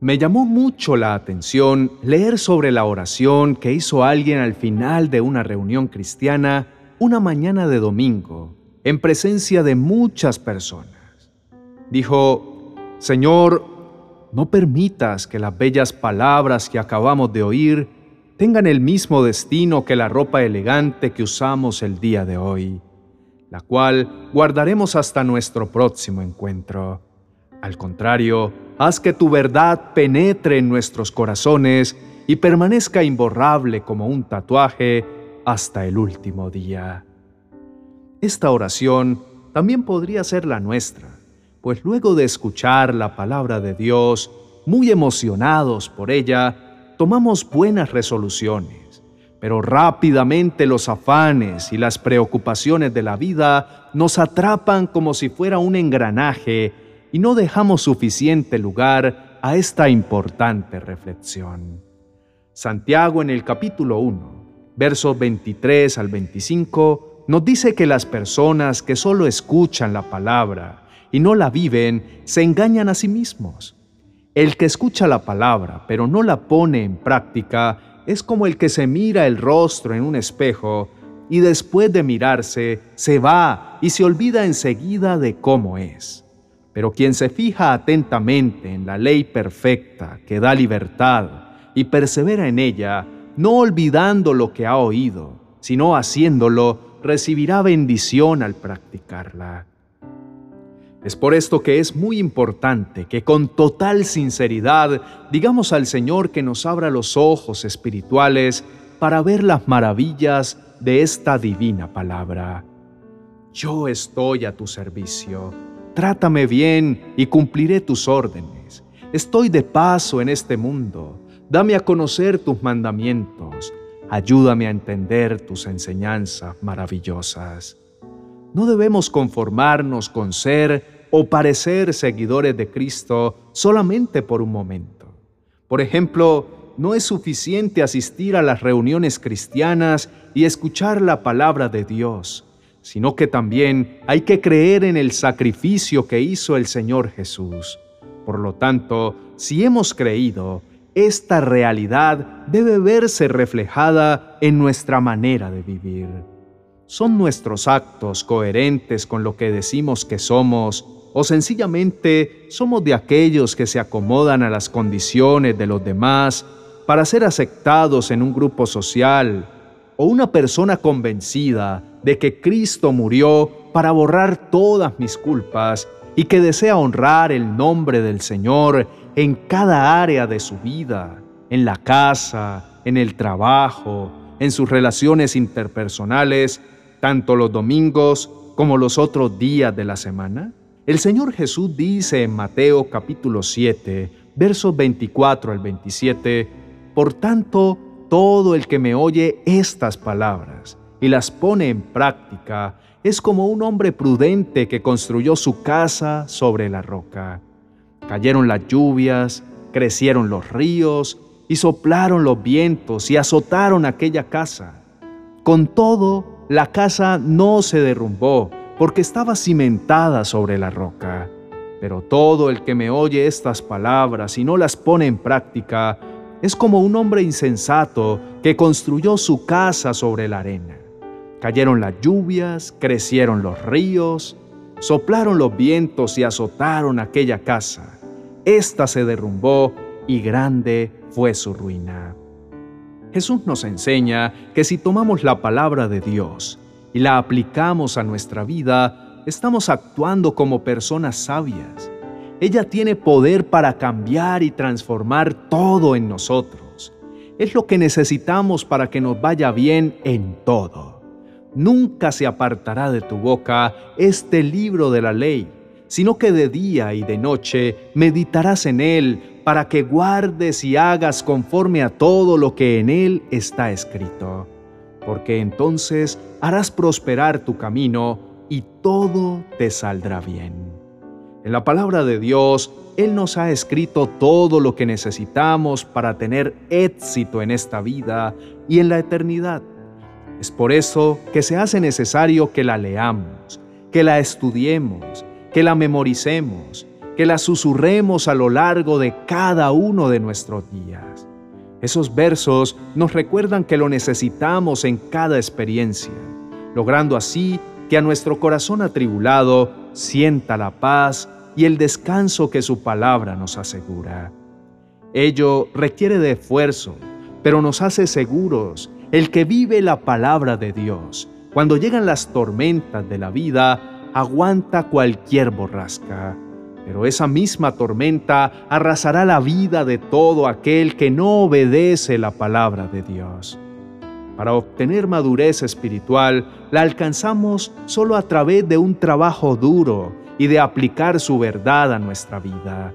Me llamó mucho la atención leer sobre la oración que hizo alguien al final de una reunión cristiana una mañana de domingo, en presencia de muchas personas. Dijo, Señor, no permitas que las bellas palabras que acabamos de oír tengan el mismo destino que la ropa elegante que usamos el día de hoy, la cual guardaremos hasta nuestro próximo encuentro. Al contrario, haz que tu verdad penetre en nuestros corazones y permanezca imborrable como un tatuaje hasta el último día. Esta oración también podría ser la nuestra, pues luego de escuchar la palabra de Dios, muy emocionados por ella, tomamos buenas resoluciones, pero rápidamente los afanes y las preocupaciones de la vida nos atrapan como si fuera un engranaje y no dejamos suficiente lugar a esta importante reflexión. Santiago en el capítulo 1, versos 23 al 25, nos dice que las personas que solo escuchan la palabra y no la viven, se engañan a sí mismos. El que escucha la palabra pero no la pone en práctica es como el que se mira el rostro en un espejo y después de mirarse se va y se olvida enseguida de cómo es. Pero quien se fija atentamente en la ley perfecta que da libertad y persevera en ella, no olvidando lo que ha oído, sino haciéndolo, recibirá bendición al practicarla. Es por esto que es muy importante que con total sinceridad digamos al Señor que nos abra los ojos espirituales para ver las maravillas de esta divina palabra. Yo estoy a tu servicio Trátame bien y cumpliré tus órdenes. Estoy de paso en este mundo. Dame a conocer tus mandamientos. Ayúdame a entender tus enseñanzas maravillosas. No debemos conformarnos con ser o parecer seguidores de Cristo solamente por un momento. Por ejemplo, no es suficiente asistir a las reuniones cristianas y escuchar la palabra de Dios sino que también hay que creer en el sacrificio que hizo el Señor Jesús. Por lo tanto, si hemos creído, esta realidad debe verse reflejada en nuestra manera de vivir. ¿Son nuestros actos coherentes con lo que decimos que somos o sencillamente somos de aquellos que se acomodan a las condiciones de los demás para ser aceptados en un grupo social o una persona convencida de que Cristo murió para borrar todas mis culpas y que desea honrar el nombre del Señor en cada área de su vida, en la casa, en el trabajo, en sus relaciones interpersonales, tanto los domingos como los otros días de la semana? El Señor Jesús dice en Mateo capítulo 7, versos 24 al 27, Por tanto, todo el que me oye estas palabras y las pone en práctica, es como un hombre prudente que construyó su casa sobre la roca. Cayeron las lluvias, crecieron los ríos y soplaron los vientos y azotaron aquella casa. Con todo, la casa no se derrumbó porque estaba cimentada sobre la roca. Pero todo el que me oye estas palabras y no las pone en práctica es como un hombre insensato que construyó su casa sobre la arena. Cayeron las lluvias, crecieron los ríos, soplaron los vientos y azotaron aquella casa. Esta se derrumbó y grande fue su ruina. Jesús nos enseña que si tomamos la palabra de Dios y la aplicamos a nuestra vida, estamos actuando como personas sabias. Ella tiene poder para cambiar y transformar todo en nosotros. Es lo que necesitamos para que nos vaya bien en todo nunca se apartará de tu boca este libro de la ley, sino que de día y de noche meditarás en él para que guardes y hagas conforme a todo lo que en él está escrito. Porque entonces harás prosperar tu camino y todo te saldrá bien. En la palabra de Dios, Él nos ha escrito todo lo que necesitamos para tener éxito en esta vida y en la eternidad. Es por eso que se hace necesario que la leamos, que la estudiemos, que la memoricemos, que la susurremos a lo largo de cada uno de nuestros días. Esos versos nos recuerdan que lo necesitamos en cada experiencia, logrando así que a nuestro corazón atribulado sienta la paz y el descanso que su palabra nos asegura. Ello requiere de esfuerzo, pero nos hace seguros. El que vive la palabra de Dios, cuando llegan las tormentas de la vida, aguanta cualquier borrasca. Pero esa misma tormenta arrasará la vida de todo aquel que no obedece la palabra de Dios. Para obtener madurez espiritual, la alcanzamos solo a través de un trabajo duro y de aplicar su verdad a nuestra vida.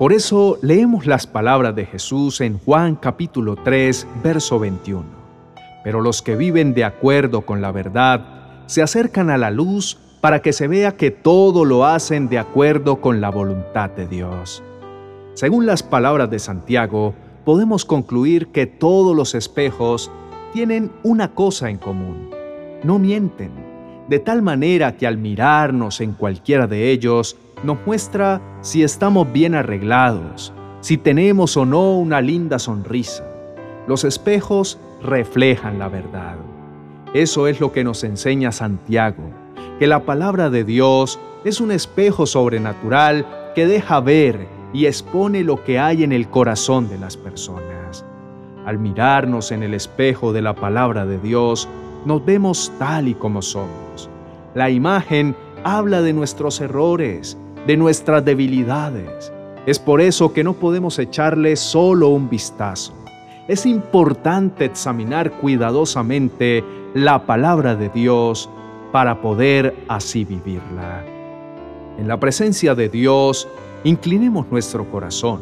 Por eso leemos las palabras de Jesús en Juan capítulo 3, verso 21. Pero los que viven de acuerdo con la verdad se acercan a la luz para que se vea que todo lo hacen de acuerdo con la voluntad de Dios. Según las palabras de Santiago, podemos concluir que todos los espejos tienen una cosa en común. No mienten, de tal manera que al mirarnos en cualquiera de ellos, nos muestra si estamos bien arreglados, si tenemos o no una linda sonrisa. Los espejos reflejan la verdad. Eso es lo que nos enseña Santiago, que la palabra de Dios es un espejo sobrenatural que deja ver y expone lo que hay en el corazón de las personas. Al mirarnos en el espejo de la palabra de Dios, nos vemos tal y como somos. La imagen habla de nuestros errores, de nuestras debilidades. Es por eso que no podemos echarle solo un vistazo. Es importante examinar cuidadosamente la palabra de Dios para poder así vivirla. En la presencia de Dios, inclinemos nuestro corazón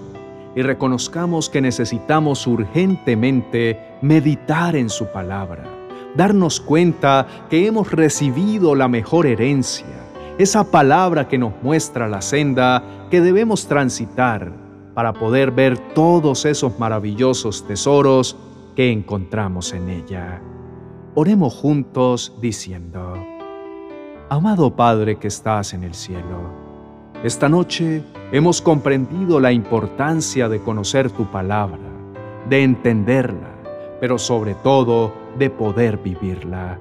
y reconozcamos que necesitamos urgentemente meditar en su palabra darnos cuenta que hemos recibido la mejor herencia, esa palabra que nos muestra la senda que debemos transitar para poder ver todos esos maravillosos tesoros que encontramos en ella. Oremos juntos diciendo, Amado Padre que estás en el cielo, esta noche hemos comprendido la importancia de conocer tu palabra, de entenderla, pero sobre todo de poder vivirla,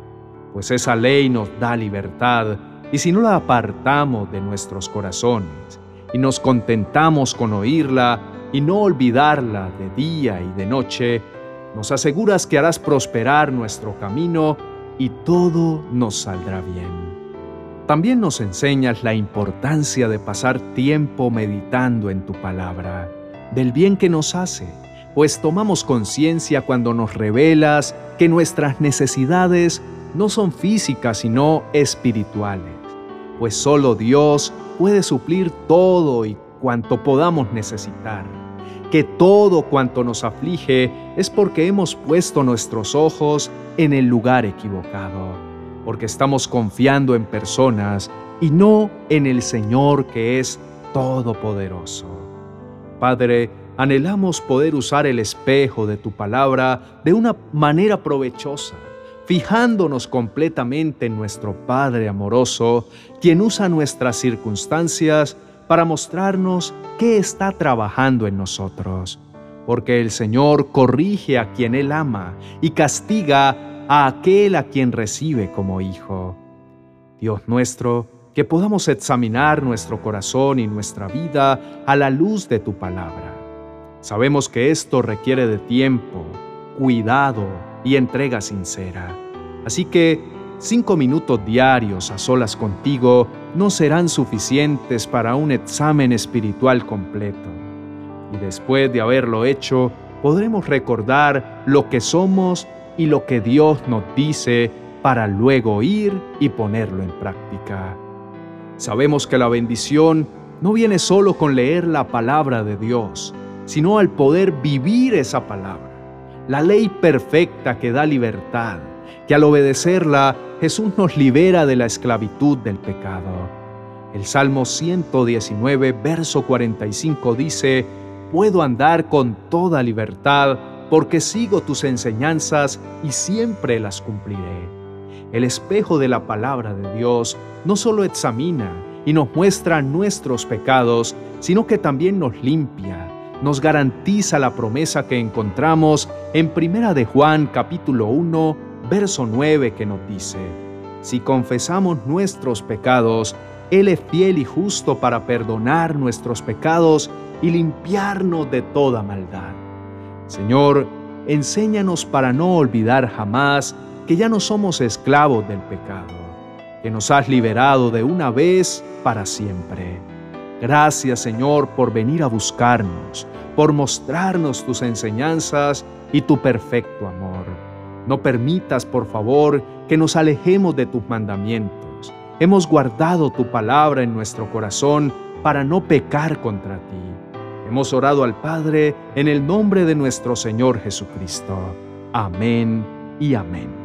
pues esa ley nos da libertad y si no la apartamos de nuestros corazones y nos contentamos con oírla y no olvidarla de día y de noche, nos aseguras que harás prosperar nuestro camino y todo nos saldrá bien. También nos enseñas la importancia de pasar tiempo meditando en tu palabra, del bien que nos hace pues tomamos conciencia cuando nos revelas que nuestras necesidades no son físicas sino espirituales, pues solo Dios puede suplir todo y cuanto podamos necesitar, que todo cuanto nos aflige es porque hemos puesto nuestros ojos en el lugar equivocado, porque estamos confiando en personas y no en el Señor que es todopoderoso. Padre, Anhelamos poder usar el espejo de tu palabra de una manera provechosa, fijándonos completamente en nuestro Padre amoroso, quien usa nuestras circunstancias para mostrarnos qué está trabajando en nosotros. Porque el Señor corrige a quien Él ama y castiga a aquel a quien recibe como hijo. Dios nuestro, que podamos examinar nuestro corazón y nuestra vida a la luz de tu palabra Sabemos que esto requiere de tiempo, cuidado y entrega sincera. Así que cinco minutos diarios a solas contigo no serán suficientes para un examen espiritual completo. Y después de haberlo hecho, podremos recordar lo que somos y lo que Dios nos dice para luego ir y ponerlo en práctica. Sabemos que la bendición no viene solo con leer la palabra de Dios, sino al poder vivir esa palabra, la ley perfecta que da libertad, que al obedecerla Jesús nos libera de la esclavitud del pecado. El Salmo 119, verso 45 dice, Puedo andar con toda libertad porque sigo tus enseñanzas y siempre las cumpliré. El espejo de la palabra de Dios no solo examina, y nos muestra nuestros pecados, sino que también nos limpia, nos garantiza la promesa que encontramos en Primera de Juan capítulo 1, verso 9 que nos dice: Si confesamos nuestros pecados, él es fiel y justo para perdonar nuestros pecados y limpiarnos de toda maldad. Señor, enséñanos para no olvidar jamás que ya no somos esclavos del pecado, que nos has liberado de una vez para siempre. Gracias Señor por venir a buscarnos, por mostrarnos tus enseñanzas y tu perfecto amor. No permitas, por favor, que nos alejemos de tus mandamientos. Hemos guardado tu palabra en nuestro corazón para no pecar contra ti. Hemos orado al Padre en el nombre de nuestro Señor Jesucristo. Amén y amén.